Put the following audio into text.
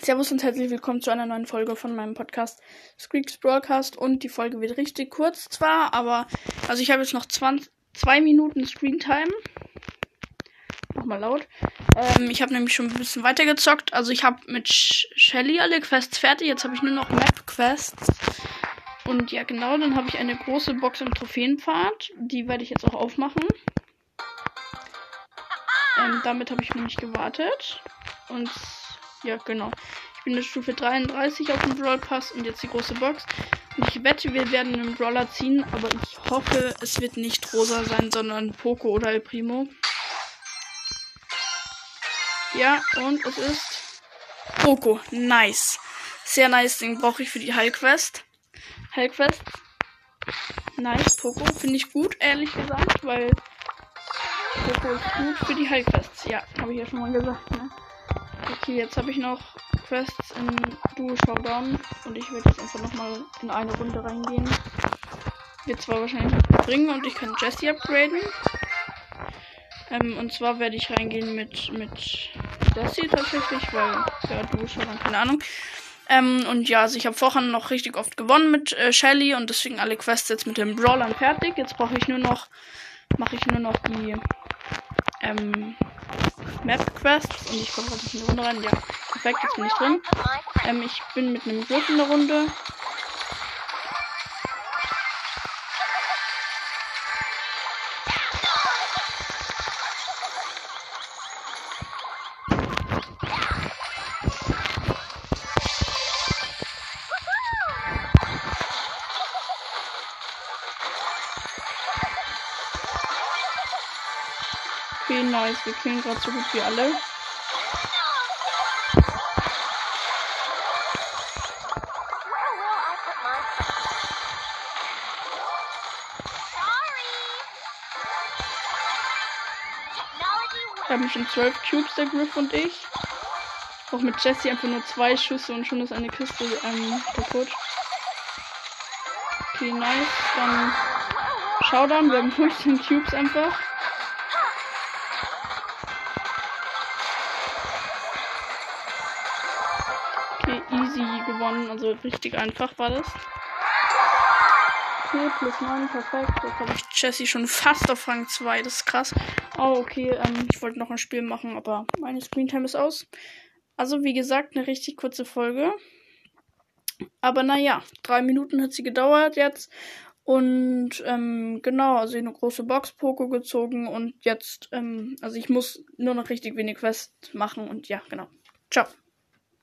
Servus und herzlich willkommen zu einer neuen Folge von meinem Podcast Squeaks Broadcast. Und die Folge wird richtig kurz zwar, aber also ich habe jetzt noch 20, zwei Minuten Screentime. Nochmal laut. Ähm, ich habe nämlich schon ein bisschen weiter gezockt. Also ich habe mit Shelly alle Quests fertig. Jetzt habe ich nur noch Map Quests. Und ja, genau, dann habe ich eine große Box im Trophäenpfad. Die werde ich jetzt auch aufmachen. Ähm, damit habe ich nämlich gewartet. Und ja, genau. Ich bin in Stufe 33 auf dem Brawl Pass und jetzt die große Box. Und ich wette, wir werden einen Brawler ziehen, aber ich hoffe, es wird nicht Rosa sein, sondern Poco oder El Primo. Ja, und es ist Poco. Nice. Sehr nice. Den brauche ich für die Heilquest. Heilquest. Nice, Poco. Finde ich gut, ehrlich gesagt, weil Poco ist gut für die Heilquests. Ja, habe ich ja schon mal gesagt, ne? Okay, jetzt habe ich noch Quests in Duo Showdown und ich werde jetzt einfach nochmal in eine Runde reingehen. Wird zwar wahrscheinlich nicht bringen und ich kann Jesse upgraden. Ähm, und zwar werde ich reingehen mit, mit Jesse tatsächlich, weil ja, Duo Showdown, keine Ahnung. Ähm, und ja, also ich habe vorher noch richtig oft gewonnen mit äh, Shelly und deswegen alle Quests jetzt mit den Brawlern fertig. Jetzt brauche ich nur noch, mache ich nur noch die ähm, Map Quests und ich komme gerade in die Runde rein. Ja, perfekt, jetzt bin ich drin. Ähm, ich bin mit einem Griff in der Runde. Okay, nice. Wir killen gerade so gut wie alle. Haben schon zwölf Cubes, der Griff und ich. Auch mit Jesse einfach nur zwei Schüsse und schon ist eine Kiste ähm, kaputt. Okay, nice. Dann Showdown. Wir haben 15 Cubes einfach. Gewonnen. Also richtig einfach war das. Okay, plus 9, perfekt. Jetzt habe ich Jesse schon fast auf Rang 2. Das ist krass. Oh, okay. Ähm, ich wollte noch ein Spiel machen, aber meine Screentime ist aus. Also, wie gesagt, eine richtig kurze Folge. Aber naja, drei Minuten hat sie gedauert jetzt. Und ähm, genau, also eine große Box Poco gezogen und jetzt, ähm, also ich muss nur noch richtig wenig Quest machen und ja, genau. Ciao.